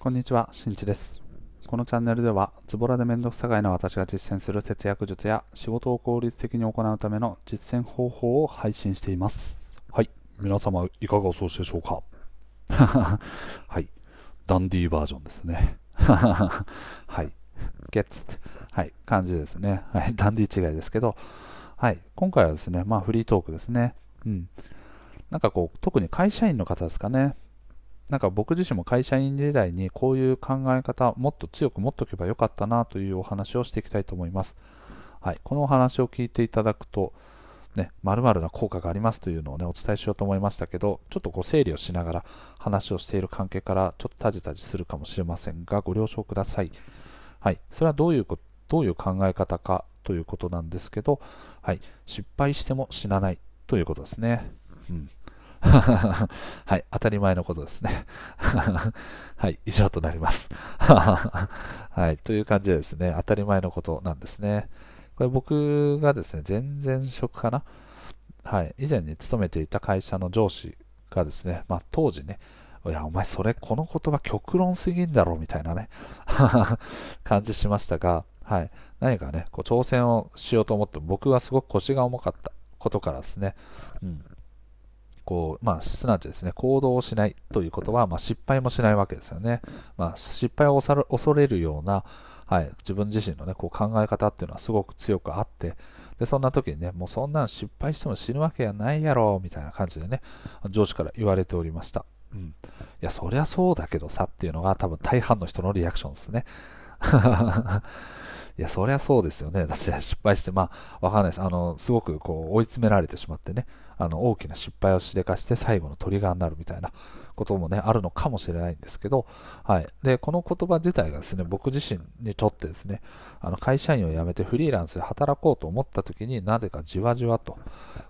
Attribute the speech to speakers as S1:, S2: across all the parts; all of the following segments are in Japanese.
S1: こんにちは、しんいちです。このチャンネルでは、ズボラでめんどくさがいな私が実践する節約術や仕事を効率的に行うための実践方法を配信しています。はい。皆様、いかがお過ごしでしょうか？はい。ダンディーバージョンですね。はい。ゲッツって、はい、感じですね。はい。ダンディー違いですけど、はい。今回はですね、まあ、フリートークですね。うん。なんかこう、特に会社員の方ですかね。なんか僕自身も会社員時代にこういう考え方もっと強く持っておけばよかったなというお話をしていきたいと思います。はい、このお話を聞いていただくと、ね、〇〇な効果がありますというのをね、お伝えしようと思いましたけど、ちょっとこう整理をしながら話をしている関係からちょっとタジタジするかもしれませんが、ご了承ください。はい、それはどういうこどういう考え方かということなんですけど、はい、失敗しても死なないということですね。うん はい、当たり前のことですね。はい、以上となります。はい、という感じでですね、当たり前のことなんですね。これ僕がですね、前々職かな？はい、以前に勤めていた会社の上司がですね、まあ当時ね、いや、お前それ、この言葉極論すぎんだろ、みたいなね、感じしましたが、はい、何かね、こう挑戦をしようと思って、僕はすごく腰が重かったことからですね、うん、こう、まあ、すなわちですね、行動をしないということは、まあ、失敗もしないわけですよね。まあ、失敗を恐れるような、はい、自分自身のね、こう考え方っていうのはすごく強くあって、で、そんな時にね、もうそんなん失敗しても死ぬわけやないやろ、みたいな感じでね、上司から言われておりました。うん。いや、そりゃそうだけどさっていうのが多分大半の人のリアクションですね。いや、そりゃそうですよね。だって失敗して、まあ、わかんないです。あの、すごくこう追い詰められてしまってね、あの、大きな失敗をしでかして最後のトリガーになるみたいなこともね、あるのかもしれないんですけど、はい。で、この言葉自体がですね、僕自身にとってですね、あの、会社員を辞めてフリーランスで働こうと思った時になぜかじわじわと、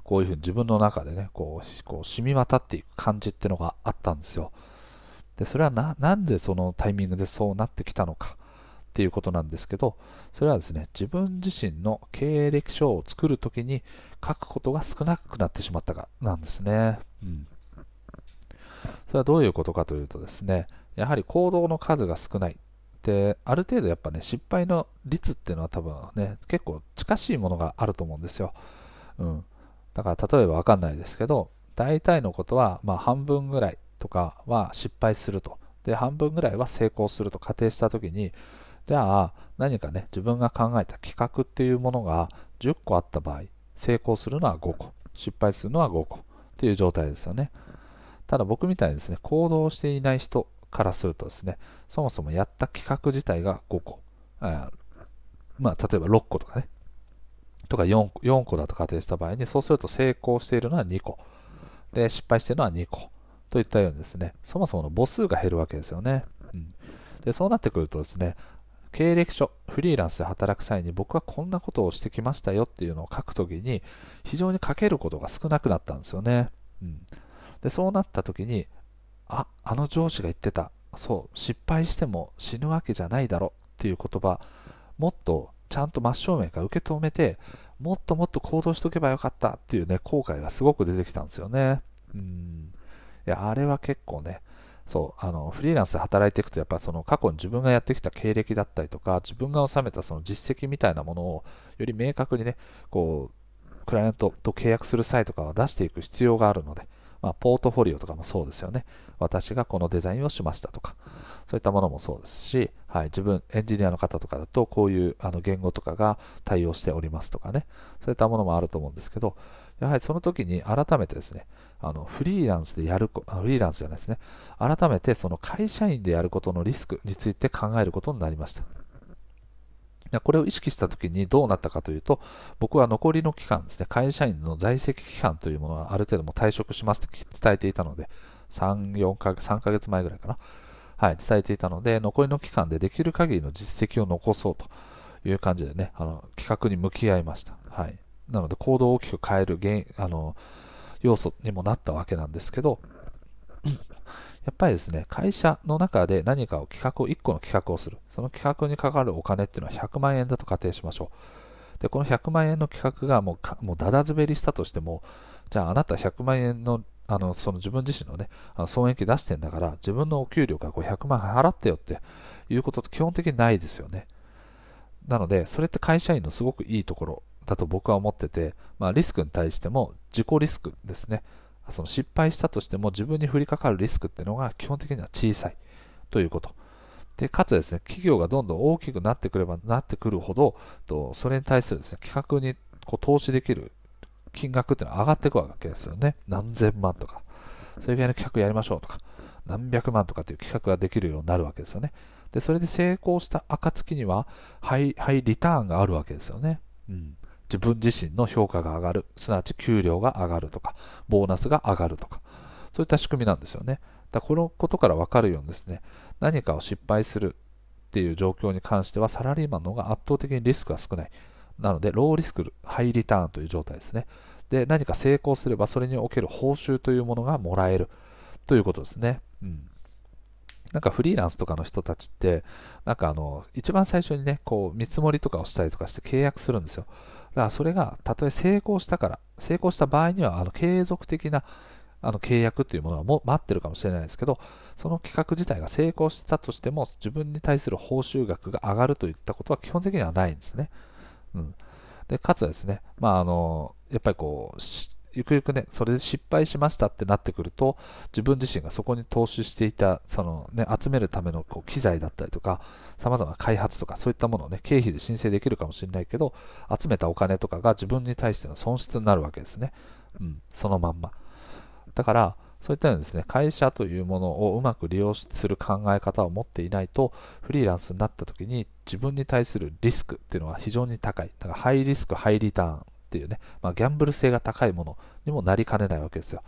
S1: こういうふうに自分の中でね、こう、こう染み渡っていく感じってのがあったんですよ。で、それはな、なんでそのタイミングでそうなってきたのか。っていうことなんですけど、それはですね、自分自身の経歴書を作るときに書くことが少なくなってしまったかなんですね。うん。それはどういうことかというとですね、やはり行動の数が少ない。で、ある程度やっぱね、失敗の率っていうのは多分ね、結構近しいものがあると思うんですよ。うん。だから例えばわかんないですけど、大体のことは、まあ半分ぐらいとかは失敗すると。で、半分ぐらいは成功すると仮定したときに、じゃあ何かね自分が考えた企画っていうものが10個あった場合成功するのは5個失敗するのは5個っていう状態ですよね。ただ僕みたいにですね行動していない人からするとですねそもそもやった企画自体が5個。あまあ例えば6個とかね。とか 4, 4個だと仮定した場合にそうすると成功しているのは2個。で失敗しているのは2個。といったようにですねそもそもの母数が減るわけですよね、うん、でそうなってくるとですね経歴書、フリーランスで働く際に僕はこんなことをしてきましたよっていうのを書くときに非常に書けることが少なくなったんですよね。うん、でそうなったときに、あ、あの上司が言ってた、そう、失敗しても死ぬわけじゃないだろっていう言葉、もっとちゃんと真正面から受け止めて、もっともっと行動しとけばよかったっていうね、後悔がすごく出てきたんですよね。うん。いや、あれは結構ね、そうあのフリーランスで働いていくとやっぱその過去に自分がやってきた経歴だったりとか自分が収めたその実績みたいなものをより明確にねこうクライアントと契約する際とかは出していく必要があるので、まあ、ポートフォリオとかもそうですよね。私がこのデザインをしましたとかそういったものもそうですし、はい、自分エンジニアの方とかだとこういうあの言語とかが対応しておりますとかねそういったものもあると思うんですけどやはりその時に改めてですねあのフリーランスでやるこ、フリーランスじゃないですね。改めてその会社員でやることのリスクについて考えることになりました。これを意識した時にどうなったかというと、僕は残りの期間ですね、会社員の在籍期間というものはある程度も退職しますと伝えていたので、3、4ヶ月、3ヶ月前ぐらいかな。はい、伝えていたので、残りの期間でできる限りの実績を残そうという感じでね、あの企画に向き合いました。はい。なので、行動を大きく変える原因、あの、要素にもなったわけなんですけど、やっぱりですね、会社の中で何かを企画を、1個の企画をする。その企画にかかるお金っていうのは100万円だと仮定しましょう。で、この100万円の企画がもうか、もうだだ滑りしたとしても、じゃああなた100万円のあのその自分自身のね、あの損益出してんだから、自分のお給料から500万払ってよっていうことって基本的にないですよね。なので、それって会社員のすごくいいところだと僕は思ってて、まあ、リスクに対しても自己リスクですね。その失敗したとしても自分に降りかかるリスクっていうのが基本的には小さいということ。で、かつですね、企業がどんどん大きくなってくればなってくるほど、とそれに対するですね、企画にこう投資できる金額っていうのは上がっていくわけですよね。何千万とか。それぐらいの企画やりましょうとか、何百万とかっていう企画ができるようになるわけですよね。で、それで成功した暁には、ハイ、ハイリターンがあるわけですよね。うん。自分自身の評価が上がる、すなわち給料が上がるとか、ボーナスが上がるとか、そういった仕組みなんですよね。だこのことから分かるようにですね、何かを失敗するっていう状況に関しては、サラリーマンの方が圧倒的にリスクが少ない。なので、ローリスク、ハイリターンという状態ですね。で、何か成功すれば、それにおける報酬というものがもらえるということですね。うん。なんかフリーランスとかの人たちって、なんかあの、一番最初にね、こう、見積もりとかをしたりとかして契約するんですよ。だからそれが、たとえ成功したから、成功した場合には、あの、継続的な、あの、契約というものがも待ってるかもしれないですけど、その企画自体が成功したとしても、自分に対する報酬額が上がるといったことは基本的にはないんですね。うん。で、かつですね、まあ、あの、やっぱりこう、ゆくゆくね、それで失敗しましたってなってくると、自分自身がそこに投資していた、そのね、集めるためのこう機材だったりとか、様々な開発とか、そういったものをね、経費で申請できるかもしれないけど、集めたお金とかが自分に対しての損失になるわけですね。うん、そのまんま。だから、そういったようにですね、会社というものをうまく利用する考え方を持っていないと、フリーランスになった時に自分に対するリスクっていうのは非常に高い。だからハイリスク、ハイリターンっていうね、まあ、ギャンブル性が高いものにもなりかねないわけですよ。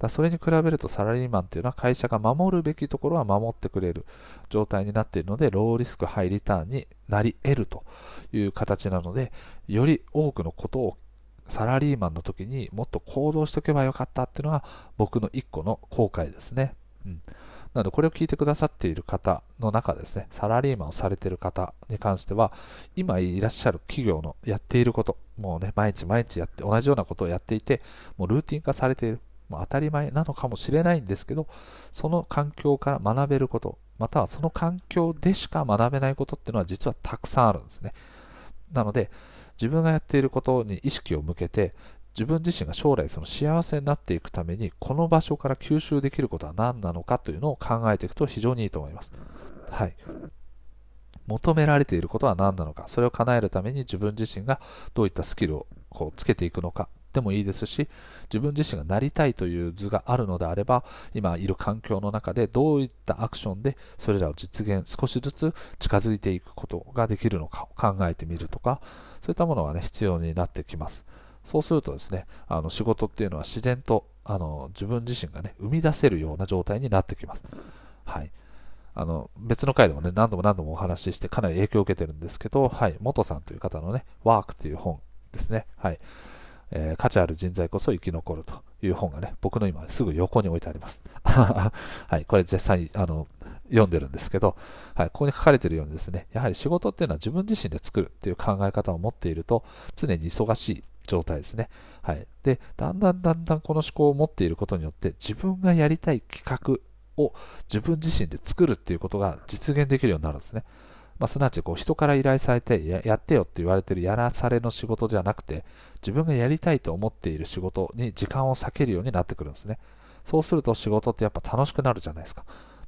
S1: だそれに比べるとサラリーマンっていうのは会社が守るべきところは守ってくれる状態になっているので、ローリスクハイリターンになり得るという形なので、より多くのことをサラリーマンの時にもっと行動しておけばよかったっていうのが僕の一個の後悔ですね。うんなので、これを聞いてくださっている方の中ですね、サラリーマンをされている方に関しては、今いらっしゃる企業のやっていること、もうね、毎日毎日やって、同じようなことをやっていて、もうルーティン化されている。もう当たり前なのかもしれないんですけど、その環境から学べること、またはその環境でしか学べないことっていうのは実はたくさんあるんですね。なので、自分がやっていることに意識を向けて、自分自身が将来その幸せになっていくためにこの場所から吸収できることは何なのかというのを考えていくと非常にいいと思います。はい。求められていることは何なのか、それを叶えるために自分自身がどういったスキルをこうつけていくのかでもいいですし、自分自身がなりたいという図があるのであれば、今いる環境の中でどういったアクションでそれらを実現、少しずつ近づいていくことができるのかを考えてみるとか、そういったものがね、必要になってきます。そうするとですね、あの仕事っていうのは自然とあの自分自身がね、生み出せるような状態になってきます。はい。あの別の回でもね、何度も何度もお話ししてかなり影響を受けてるんですけど、はい、元さんという方のね、ワークという本ですね。はい。えー、価値ある人材こそ生き残るという本がね、僕の今すぐ横に置いてあります。はい、これ絶賛あの読んでるんですけど、はい、ここに書かれてるようにですね、やはり仕事っていうのは自分自身で作るっていう考え方を持っていると、常に忙しい状態ですね。はい。で、だんだんだんだんこの思考を持っていることによって、自分がやりたい企画を自分自身で作るっていうことが実現できるようになるんですね。まあ、すなわちこう人から依頼されてややってよって言われてるやらされの仕事じゃなくて、自分がやりたいと思っている仕事に時間を割けるようになってくるんですね。そうすると仕事ってやっぱ楽しくなるじゃないですか。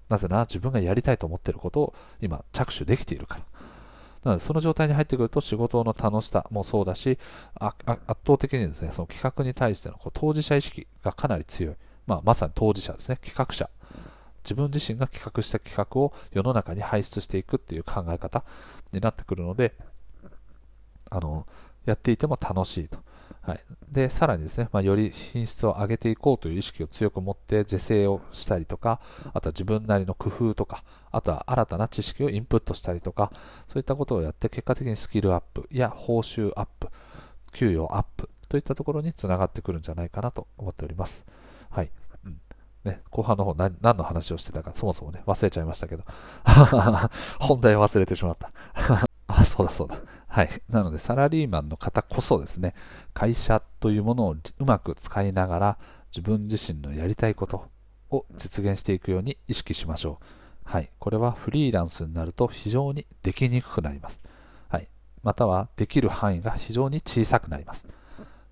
S1: なぜなら自分がやりたいと思っていることを今着手できているから。なので、その状態に入ってくると仕事の楽しさもそうだし、圧倒的にですね、その企画に対してのこう当事者意識がかなり強い。まあ、まさに当事者ですね、企画者。自分自身が企画した企画を世の中に排出していくっていう考え方になってくるので、あの、やっていても楽しいと。はい、でさらにですね、まあ、より品質を上げていこうという意識を強く持って是正をしたりとか、あとは自分なりの工夫とか、あとは新たな知識をインプットしたりとか、そういったことをやって結果的にスキルアップや報酬アップ、給与アップといったところにつながってくるんじゃないかなと思っております。はい。うんね、後半の方何何の話をしてたかそもそもね、忘れちゃいましたけど。本題忘れてしまった。そうだそうだ。はい。なので、サラリーマンの方こそですね、会社というものをうまく使いながら、自分自身のやりたいことを実現していくように意識しましょう。はい。これはフリーランスになると非常にできにくくなります。はい。またはできる範囲が非常に小さくなります。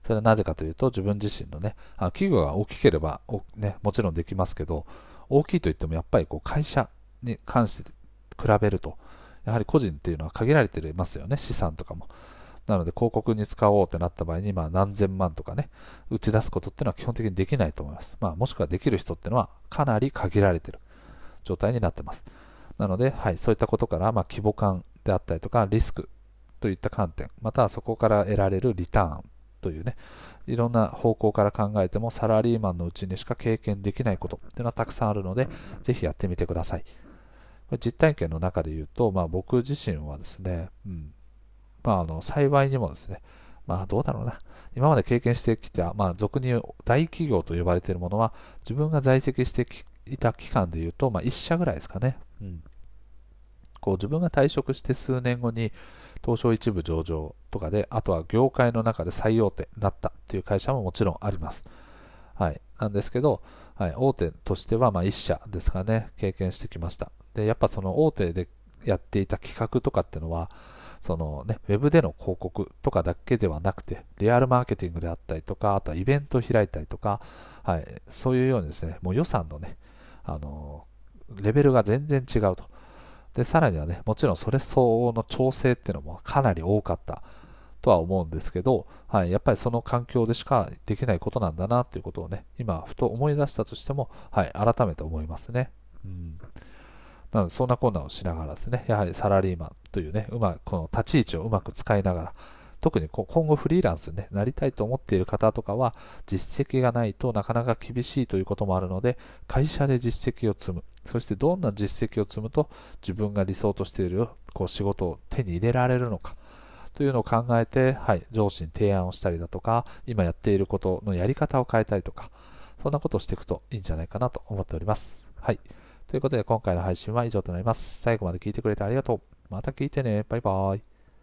S1: それはなぜかというと自分自身のね、あ企業が大きければ、ね、もちろんできますけど、大きいといってもやっぱりこう会社に関して比べると、やはり個人っていうのは限られてますよね、資産とかも。なので広告に使おうってなった場合に、まあ、何千万とかね、打ち出すことっていうのは基本的にできないと思います。まあ、もしくはできる人っていうのはかなり限られてる状態になってます。なので、はい、そういったことから、まあ、規模感であったりとか、リスクといった観点、またはそこから得られるリターンというね、いろんな方向から考えてもサラリーマンのうちにしか経験できないことっていうのはたくさんあるので、ぜひやってみてください。実体験の中で言うと、まあ、僕自身はですね、うんまあ、あの幸いにもですね、まあ、どうだろうな、今まで経験してきた、まあ、俗に言う大企業と呼ばれているものは、自分が在籍していた期間で言うと、まあ、1社ぐらいですかね。うん、こう自分が退職して数年後に、東証一部上場とかで、あとは業界の中で最大手になったという会社ももちろんあります。はい。なんですけど、はい、大手としてはま1社ですかね、経験してきました。で、やっぱその大手でやっていた企画とかっていうのは、そのね、ウェブでの広告とかだけではなくて、リアルマーケティングであったりとか、あとはイベントを開いたりとか、はい、そういうようにですね、もう予算のね、あのレベルが全然違うと。で、さらにはね、もちろんそれ相応の調整っていうのもかなり多かったとは思うんですけど、はい、やっぱりその環境でしかできないことなんだなということをね、今、ふと思い出したとしても、はい、改めて思いますね。うんなので、そんな困難をしながらですね、やはりサラリーマンというね、うまく、この立ち位置をうまく使いながら、特に今後フリーランスに、ね、なりたいと思っている方とかは、実績がないとなかなか厳しいということもあるので、会社で実績を積む。そしてどんな実績を積むと自分が理想としているこう仕事を手に入れられるのかというのを考えて、はい、上司に提案をしたりだとか、今やっていることのやり方を変えたりとか、そんなことをしていくといいんじゃないかなと思っております。はい。ということで今回の配信は以上となります。最後まで聞いてくれてありがとう。また聞いてね。バイバーイ。